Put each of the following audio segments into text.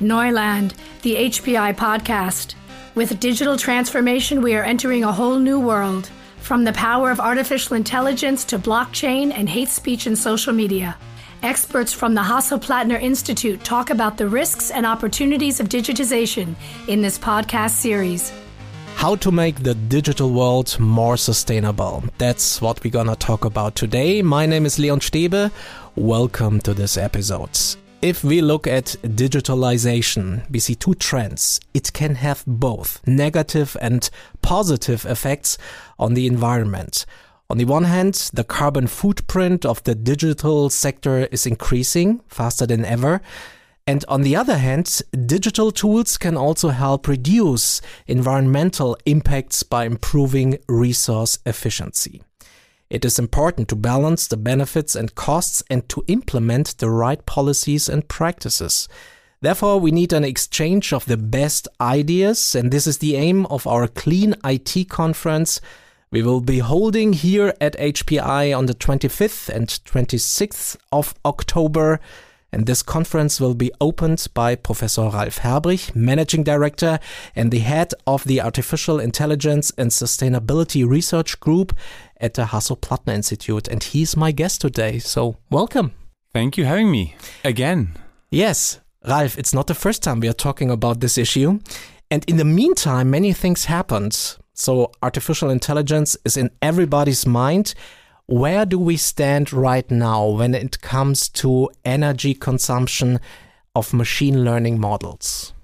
Neuland, the HPI podcast. With digital transformation, we are entering a whole new world. From the power of artificial intelligence to blockchain and hate speech in social media. Experts from the Hasso-Plattner Institute talk about the risks and opportunities of digitization in this podcast series. How to make the digital world more sustainable. That's what we're gonna talk about today. My name is Leon Stebe. Welcome to this episode. If we look at digitalization, we see two trends. It can have both negative and positive effects on the environment. On the one hand, the carbon footprint of the digital sector is increasing faster than ever. And on the other hand, digital tools can also help reduce environmental impacts by improving resource efficiency. It is important to balance the benefits and costs and to implement the right policies and practices. Therefore, we need an exchange of the best ideas, and this is the aim of our Clean IT conference we will be holding here at HPI on the 25th and 26th of October. And this conference will be opened by Professor Ralf Herbrich, Managing Director and the head of the Artificial Intelligence and Sustainability Research Group at the Hasso-Plattner Institute. And he's my guest today. So, welcome. Thank you for having me again. Yes, Ralf, it's not the first time we are talking about this issue. And in the meantime, many things happened. So artificial intelligence is in everybody's mind. Where do we stand right now when it comes to energy consumption of machine learning models?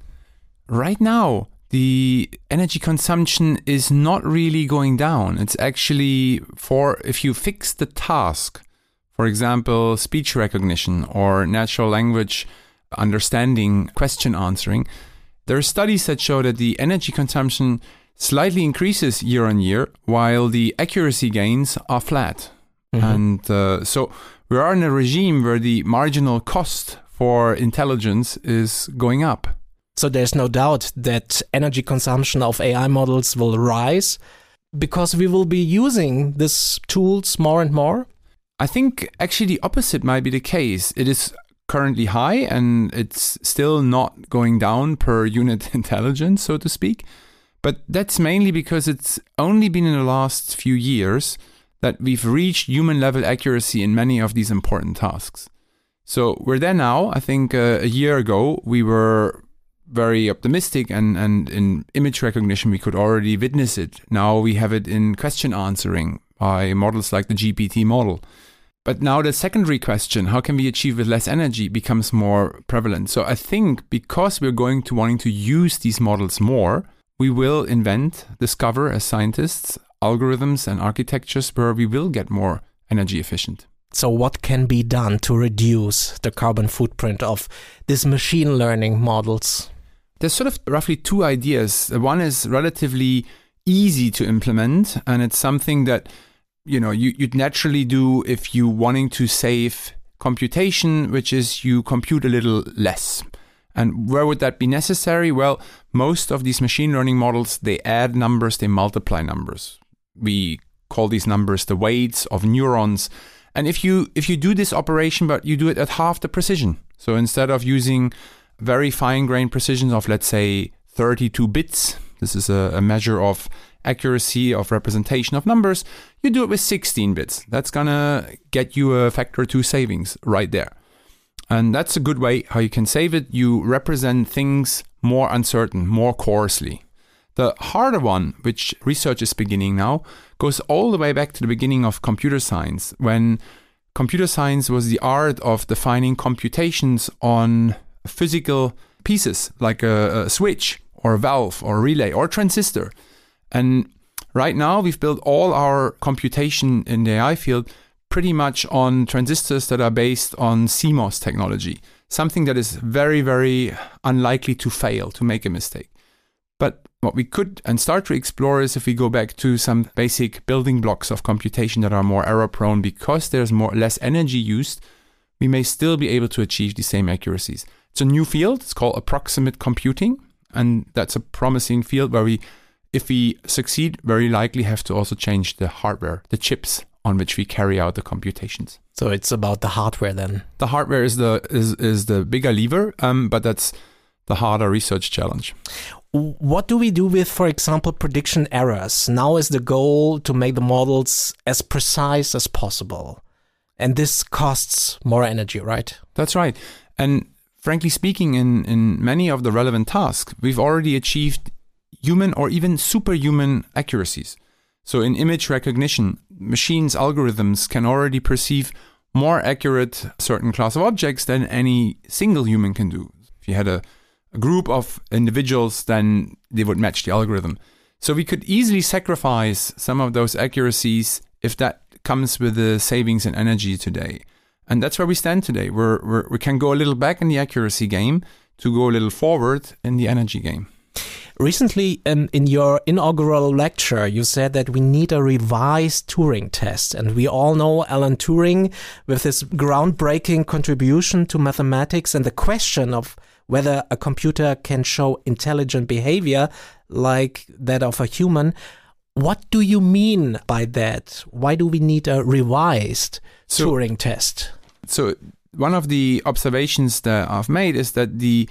Right now, the energy consumption is not really going down. It's actually for if you fix the task, for example, speech recognition or natural language understanding, question answering, there are studies that show that the energy consumption slightly increases year on year, while the accuracy gains are flat. Mm-hmm. And uh, so we are in a regime where the marginal cost for intelligence is going up. So there's no doubt that energy consumption of AI models will rise because we will be using these tools more and more. I think actually the opposite might be the case. It is currently high and it's still not going down per unit intelligence, so to speak. But that's mainly because it's only been in the last few years that we've reached human level accuracy in many of these important tasks. So we're there now. I think uh, a year ago we were very optimistic and, and in image recognition we could already witness it. Now we have it in question answering by models like the GPT model. But now the secondary question, how can we achieve with less energy, becomes more prevalent. So I think because we're going to wanting to use these models more, we will invent, discover as scientists, algorithms and architectures where we will get more energy efficient. So, what can be done to reduce the carbon footprint of these machine learning models? There's sort of roughly two ideas. One is relatively easy to implement, and it's something that you know you, would naturally do if you wanting to save computation, which is you compute a little less. And where would that be necessary? Well, most of these machine learning models, they add numbers, they multiply numbers. We call these numbers the weights of neurons. And if you if you do this operation, but you do it at half the precision, so instead of using very fine grained precision of let's say 32 bits, this is a, a measure of accuracy of representation of numbers, you do it with 16 bits. That's gonna get you a factor two savings right there. And that's a good way how you can save it. You represent things more uncertain, more coarsely. The harder one, which research is beginning now, goes all the way back to the beginning of computer science, when computer science was the art of defining computations on physical pieces, like a, a switch or a valve or a relay or a transistor. And right now, we've built all our computation in the AI field pretty much on transistors that are based on CMOS technology, something that is very, very unlikely to fail, to make a mistake. But what we could and start to explore is if we go back to some basic building blocks of computation that are more error prone because there's more less energy used, we may still be able to achieve the same accuracies. It's a new field, it's called approximate computing, and that's a promising field where we if we succeed, very likely have to also change the hardware, the chips on which we carry out the computations. So it's about the hardware then. The hardware is the is, is the bigger lever, um, but that's the harder research challenge. What do we do with, for example, prediction errors? Now is the goal to make the models as precise as possible. And this costs more energy, right? That's right. And frankly speaking, in, in many of the relevant tasks, we've already achieved human or even superhuman accuracies. So in image recognition, machines' algorithms can already perceive more accurate certain class of objects than any single human can do. If you had a, a group of individuals, then they would match the algorithm. So we could easily sacrifice some of those accuracies if that comes with the savings in energy today. And that's where we stand today. We're, we're, we can go a little back in the accuracy game to go a little forward in the energy game. Recently, um, in your inaugural lecture, you said that we need a revised Turing test. And we all know Alan Turing with his groundbreaking contribution to mathematics and the question of whether a computer can show intelligent behavior like that of a human. What do you mean by that? Why do we need a revised so, Turing test? So, one of the observations that I've made is that the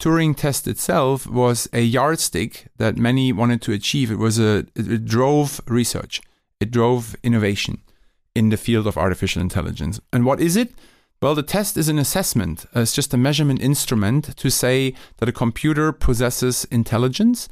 Turing test itself was a yardstick that many wanted to achieve. It was a it drove research. It drove innovation in the field of artificial intelligence. And what is it? Well, the test is an assessment. Uh, it's just a measurement instrument to say that a computer possesses intelligence.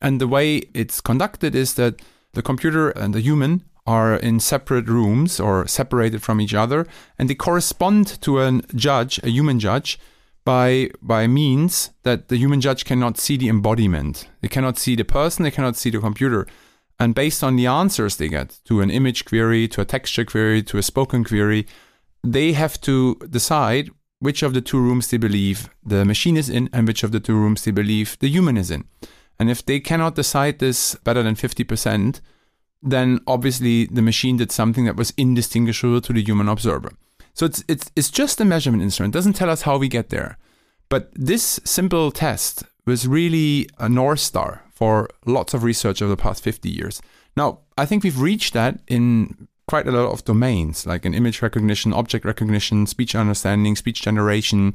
And the way it's conducted is that the computer and the human are in separate rooms or separated from each other, and they correspond to a judge, a human judge, by by means that the human judge cannot see the embodiment. They cannot see the person, they cannot see the computer. And based on the answers they get to an image query, to a texture query, to a spoken query, they have to decide which of the two rooms they believe the machine is in and which of the two rooms they believe the human is in. And if they cannot decide this better than 50%, then obviously the machine did something that was indistinguishable to the human observer. So it's it's it's just a measurement instrument. It doesn't tell us how we get there. But this simple test was really a north star for lots of research over the past 50 years. Now, I think we've reached that in quite a lot of domains, like in image recognition, object recognition, speech understanding, speech generation.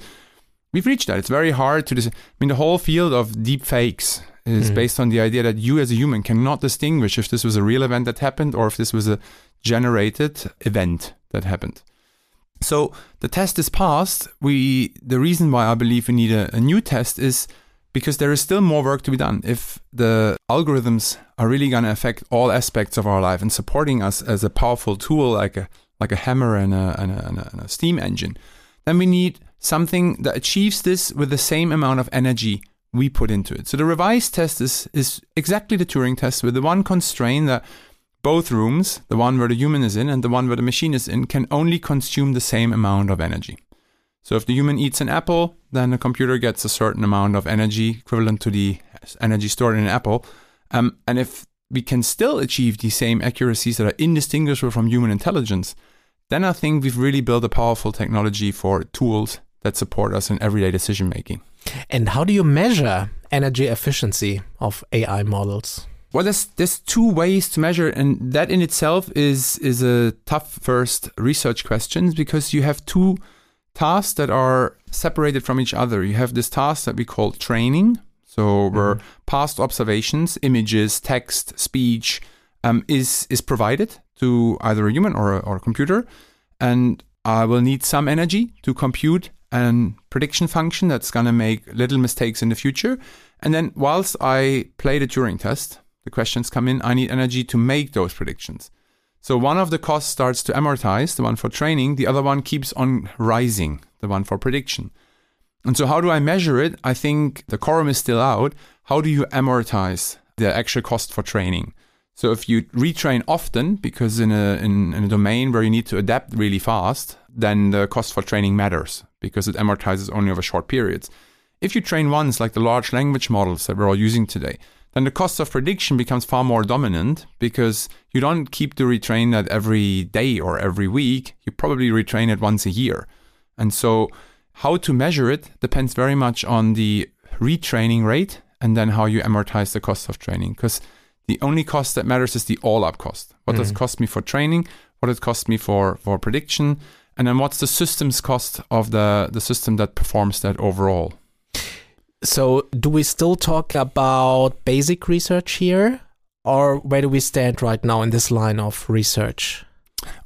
We've reached that. It's very hard to. Dis- I mean, the whole field of deep fakes is mm. based on the idea that you, as a human, cannot distinguish if this was a real event that happened or if this was a generated event that happened. So the test is passed. We the reason why I believe we need a, a new test is because there is still more work to be done. If the algorithms are really going to affect all aspects of our life and supporting us as a powerful tool, like a like a hammer and a, and a, and a, and a steam engine, then we need something that achieves this with the same amount of energy we put into it. So the revised test is is exactly the Turing test with the one constraint that both rooms, the one where the human is in and the one where the machine is in, can only consume the same amount of energy. So if the human eats an apple, then the computer gets a certain amount of energy equivalent to the energy stored in an apple. Um, and if we can still achieve the same accuracies that are indistinguishable from human intelligence, then I think we've really built a powerful technology for tools that support us in everyday decision making. And how do you measure energy efficiency of AI models? Well, there's there's two ways to measure, and that in itself is is a tough first research question because you have two tasks that are separated from each other. You have this task that we call training, so where mm-hmm. past observations, images, text, speech um, is is provided to either a human or a, or a computer, and I will need some energy to compute a prediction function that's going to make little mistakes in the future. And then whilst I play the Turing test, the questions come in, I need energy to make those predictions. So one of the costs starts to amortize, the one for training, the other one keeps on rising, the one for prediction. And so how do I measure it? I think the quorum is still out. How do you amortize the actual cost for training? So if you retrain often, because in a, in, in a domain where you need to adapt really fast, then the cost for training matters because it amortizes only over short periods. If you train once, like the large language models that we're all using today, then the cost of prediction becomes far more dominant because you don't keep to retrain that every day or every week. You probably retrain it once a year. And so, how to measure it depends very much on the retraining rate and then how you amortize the cost of training. Because the only cost that matters is the all up cost. What mm. does it cost me for training? What does it cost me for, for prediction? And then what's the system's cost of the, the system that performs that overall? So, do we still talk about basic research here? Or where do we stand right now in this line of research?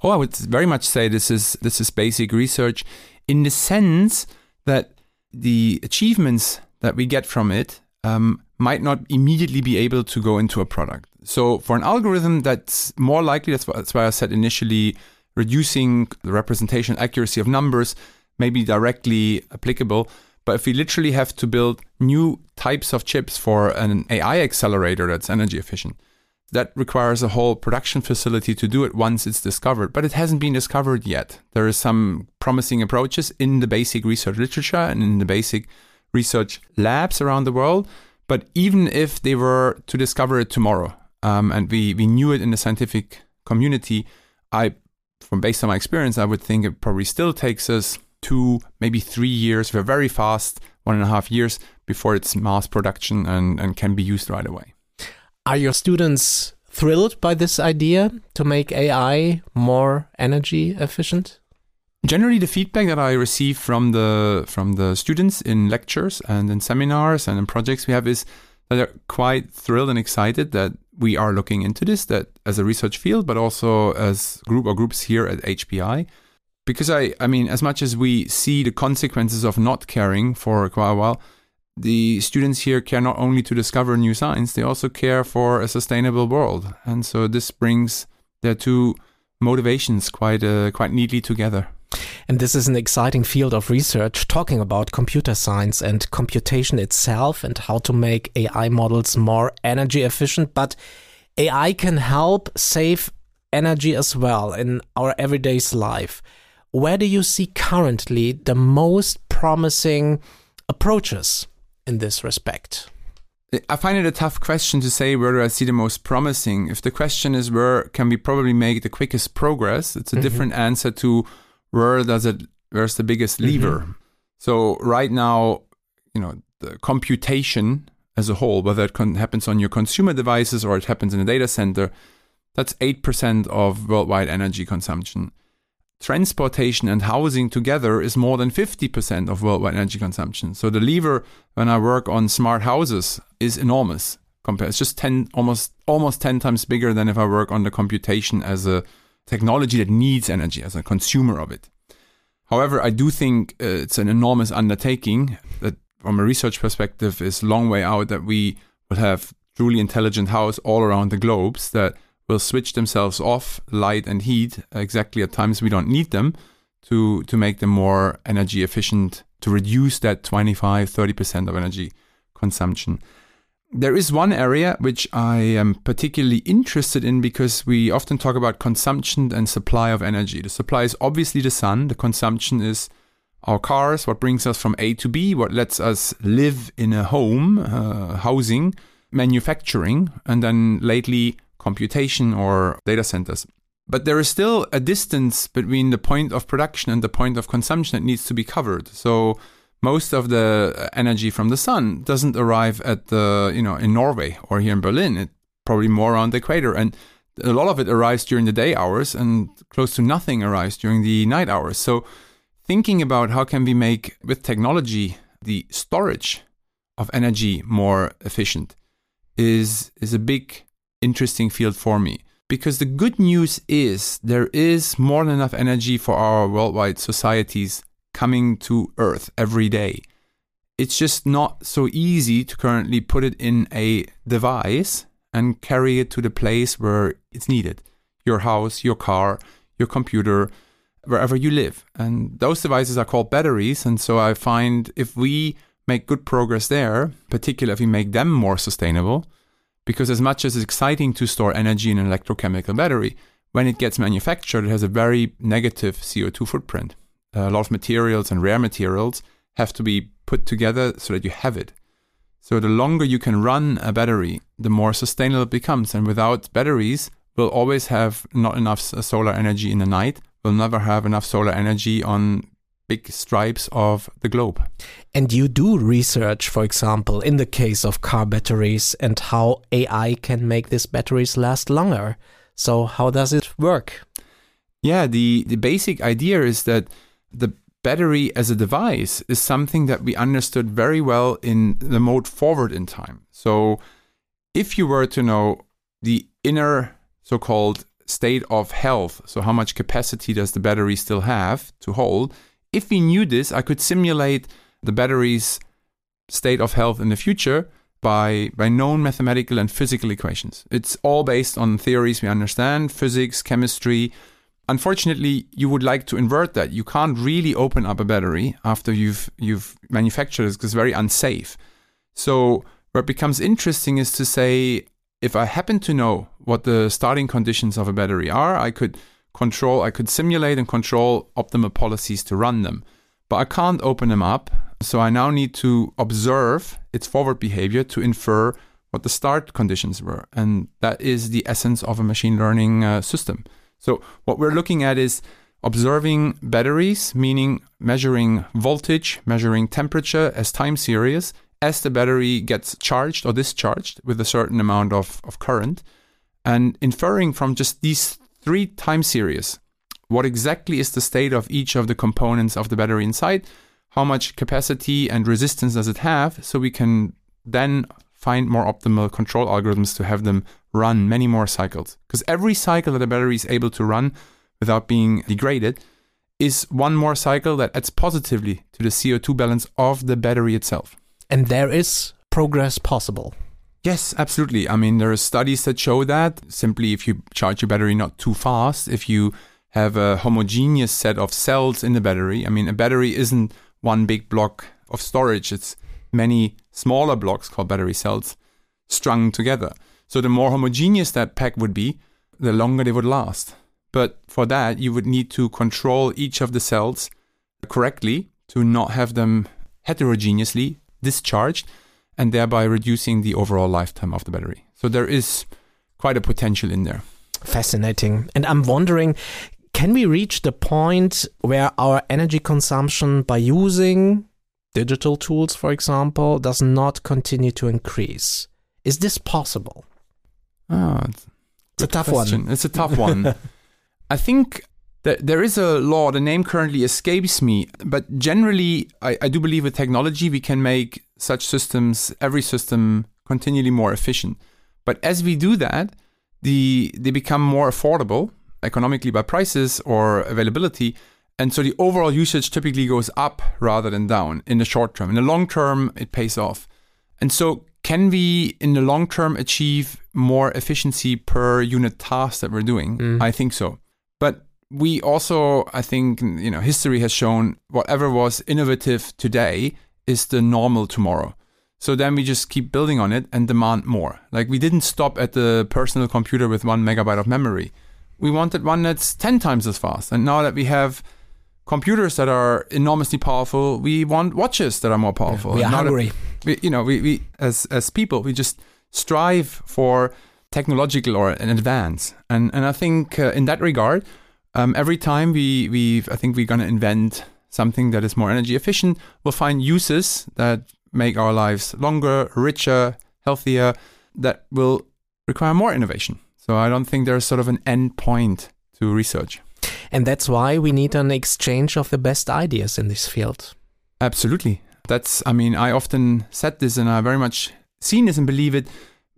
Oh, I would very much say this is this is basic research in the sense that the achievements that we get from it um, might not immediately be able to go into a product. So for an algorithm, that's more likely. That's that's why I said initially, reducing the representation accuracy of numbers may be directly applicable. But if we literally have to build new types of chips for an AI accelerator that's energy efficient, that requires a whole production facility to do it once it's discovered, but it hasn't been discovered yet. There are some promising approaches in the basic research literature and in the basic research labs around the world. But even if they were to discover it tomorrow, um, and we, we knew it in the scientific community, I, from based on my experience, I would think it probably still takes us two, maybe three years. We're very fast, one and a half years before it's mass production and, and can be used right away. Are your students thrilled by this idea to make AI more energy efficient? Generally, the feedback that I receive from the from the students in lectures and in seminars and in projects we have is that they're quite thrilled and excited that we are looking into this, that as a research field, but also as group or groups here at HPI. Because I, I mean, as much as we see the consequences of not caring for quite a while, the students here care not only to discover new science, they also care for a sustainable world. And so this brings their two motivations quite uh, quite neatly together. And this is an exciting field of research talking about computer science and computation itself and how to make AI models more energy efficient. But AI can help save energy as well in our everyday life. Where do you see currently the most promising approaches in this respect? I find it a tough question to say where do I see the most promising. If the question is where can we probably make the quickest progress, it's a mm -hmm. different answer to where does it where's the biggest mm-hmm. lever. Mm -hmm. So right now, you know, the computation as a whole, whether it happens on your consumer devices or it happens in a data center, that's 8% of worldwide energy consumption transportation and housing together is more than 50% of worldwide energy consumption. So the lever when I work on smart houses is enormous. Compared, it's just 10 almost almost 10 times bigger than if I work on the computation as a technology that needs energy as a consumer of it. However, I do think uh, it's an enormous undertaking that from a research perspective is long way out that we will have truly intelligent house all around the globes that will switch themselves off light and heat exactly at times we don't need them to to make them more energy efficient to reduce that 25 30% of energy consumption there is one area which I am particularly interested in because we often talk about consumption and supply of energy. The supply is obviously the sun, the consumption is our cars, what brings us from A to B, what lets us live in a home, uh, housing, manufacturing, and then lately computation or data centers. But there is still a distance between the point of production and the point of consumption that needs to be covered. So most of the energy from the sun doesn't arrive at the, you know, in Norway or here in Berlin. It probably more around the equator. And a lot of it arrives during the day hours and close to nothing arrives during the night hours. So thinking about how can we make with technology the storage of energy more efficient is is a big interesting field for me. Because the good news is there is more than enough energy for our worldwide societies coming to Earth every day. It's just not so easy to currently put it in a device and carry it to the place where it's needed your house, your car, your computer, wherever you live. And those devices are called batteries. And so I find if we make good progress there, particularly if we make them more sustainable, because as much as it's exciting to store energy in an electrochemical battery, when it gets manufactured, it has a very negative CO2 footprint. a lot of materials and rare materials have to be put together so that you have it. So the longer you can run a battery, the more sustainable it becomes. And without batteries, we'll always have not enough solar energy in the night. We'll never have enough solar energy on big stripes of the globe. And you do research, for example, in the case of car batteries and how AI can make these batteries last longer. So, how does it work? Yeah, the, the basic idea is that the battery as a device is something that we understood very well in the mode forward in time. So if you were to know the inner so called state of health, so how much capacity does the battery still have to hold, if we knew this, I could simulate the battery's state of health in the future by, by known mathematical and physical equations. It's all based on theories we understand, physics, chemistry. Unfortunately, you would like to invert that. You can't really open up a battery after you've you've manufactured it because it's very unsafe. So it becomes interesting is to say if I happen to know what the starting conditions of a battery are, I could control, I could simulate and control optimal policies to run them. But I can't open them up. So I now need to observe its forward behavior to infer what the start conditions were. And that is the essence of a machine learning uh, system. So what we're looking at is observing batteries, meaning measuring voltage, measuring temperature as time series as the battery gets charged or discharged with a certain amount of, of current, and inferring from just these three time series what exactly is the state of each of the components of the battery inside, how much capacity and resistance does it have, so we can then find more optimal control algorithms to have them run many more cycles. Because every cycle that a battery is able to run without being degraded is one more cycle that adds positively to the CO2 balance of the battery itself. And there is progress possible. Yes, absolutely. I mean, there are studies that show that simply if you charge your battery not too fast, if you have a homogeneous set of cells in the battery. I mean, a battery isn't one big block of storage, it's many smaller blocks called battery cells strung together. So the more homogeneous that pack would be, the longer they would last. But for that, you would need to control each of the cells correctly to not have them heterogeneously discharged and thereby reducing the overall lifetime of the battery. So there is quite a potential in there. Fascinating. And I'm wondering can we reach the point where our energy consumption by using digital tools, for example, does not continue to increase? Is this possible? Oh, it's, it's a tough question. one. It's a tough one. I think that there is a law, the name currently escapes me, but generally, I, I do believe with technology, we can make such systems, every system, continually more efficient. But as we do that, the they become more affordable economically by prices or availability. And so the overall usage typically goes up rather than down in the short term. In the long term, it pays off. And so, can we in the long term achieve more efficiency per unit task that we're doing? Mm. I think so. But we also, I think, you know, history has shown whatever was innovative today is the normal tomorrow. So then we just keep building on it and demand more. Like we didn't stop at the personal computer with one megabyte of memory. We wanted one that's 10 times as fast. And now that we have computers that are enormously powerful, we want watches that are more powerful. Yeah, we are hungry. We, you know, we, we as as people, we just strive for technological or an advance. And and I think uh, in that regard, um, every time we we I think we're going to invent something that is more energy efficient, we'll find uses that make our lives longer, richer, healthier, that will require more innovation. So I don't think there's sort of an end point to research. And that's why we need an exchange of the best ideas in this field. Absolutely. That's, I mean, I often said this and I very much seen this and believe it.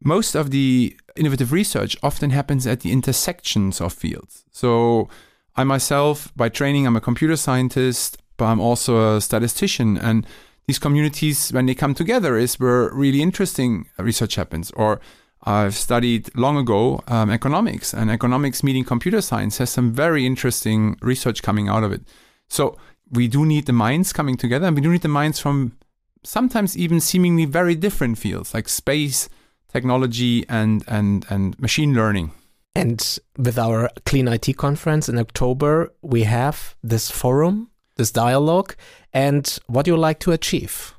Most of the innovative research often happens at the intersections of fields. So I myself, by training, I'm a computer scientist, but I'm also a statistician. And these communities, when they come together, is where really interesting research happens. Or I've studied long ago um, economics, and economics meeting computer science has some very interesting research coming out of it. So we do need the minds coming together, and we do need the minds from sometimes even seemingly very different fields like space, technology, and and and machine learning. And with our Clean IT conference in October, we have this forum, this dialogue, and what you like to achieve.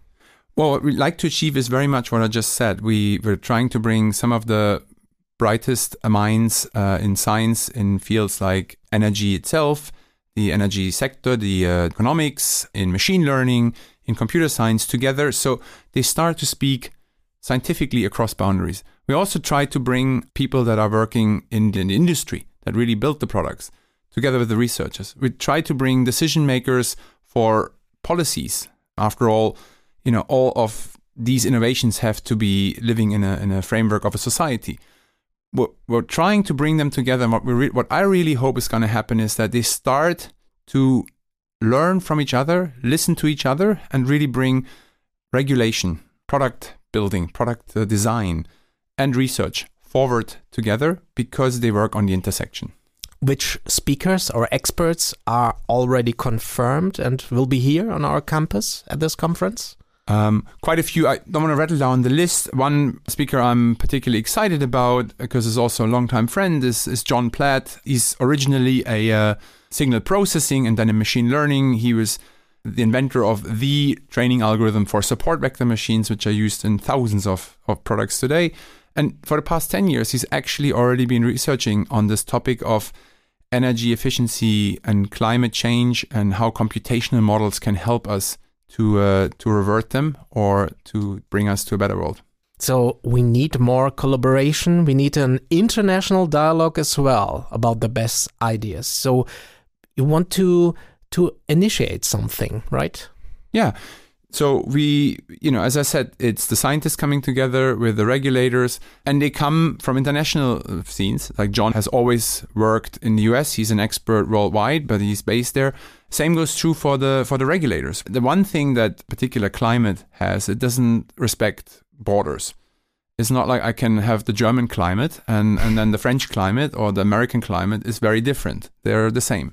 Well, what we like to achieve is very much what I just said. We we're trying to bring some of the brightest minds uh, in science in fields like energy itself, the energy sector, the uh, economics, in machine learning, in computer science together, so they start to speak scientifically across boundaries. We also try to bring people that are working in the industry that really built the products together with the researchers. We try to bring decision makers for policies. After all, you know, all of these innovations have to be living in a, in a framework of a society. We're, we're trying to bring them together. And what, we re- what I really hope is going to happen is that they start to learn from each other, listen to each other, and really bring regulation, product building, product uh, design, and research forward together because they work on the intersection. Which speakers or experts are already confirmed and will be here on our campus at this conference? Um, quite a few. I don't want to rattle down the list. One speaker I'm particularly excited about because he's also a longtime friend is, is John Platt. He's originally a uh, signal processing and then in machine learning. He was the inventor of the training algorithm for support vector machines, which are used in thousands of, of products today. And for the past 10 years, he's actually already been researching on this topic of energy efficiency and climate change and how computational models can help us to uh, to revert them or to bring us to a better world. So we need more collaboration. We need an international dialogue as well about the best ideas. So you want to to initiate something, right? Yeah. So we, you know, as I said, it's the scientists coming together with the regulators, and they come from international uh, scenes. Like John has always worked in the US; he's an expert worldwide, but he's based there. Same goes true for the for the regulators. The one thing that particular climate has, it doesn't respect borders. It's not like I can have the German climate and, and then the French climate or the American climate is very different. They're the same.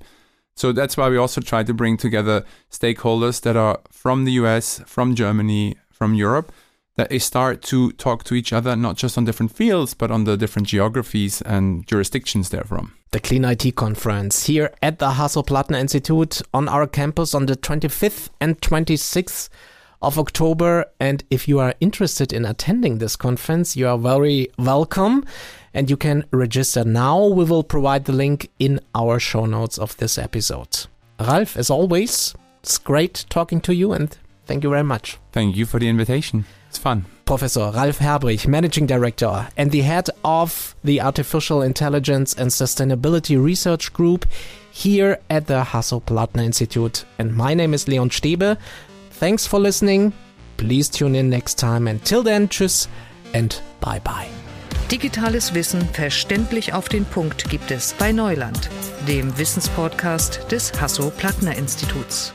So that's why we also try to bring together stakeholders that are from the US, from Germany, from Europe, that they start to talk to each other, not just on different fields, but on the different geographies and jurisdictions they're from. The Clean IT conference here at the Hasso-Plattner Institute on our campus on the 25th and 26th of October. And if you are interested in attending this conference, you are very welcome and you can register now. We will provide the link in our show notes of this episode. Ralf, as always, it's great talking to you and thank you very much. Thank you for the invitation. It's fun. Professor Ralf Herbrich, Managing Director and the head of the Artificial Intelligence and Sustainability Research Group here at the Hasso-Plattner Institute. And my name is Leon Stebe. Thanks for listening. Please tune in next time. Until then, tschüss and bye bye. Digitales Wissen verständlich auf den Punkt gibt es bei Neuland, dem Wissenspodcast des Hasso-Plattner Instituts.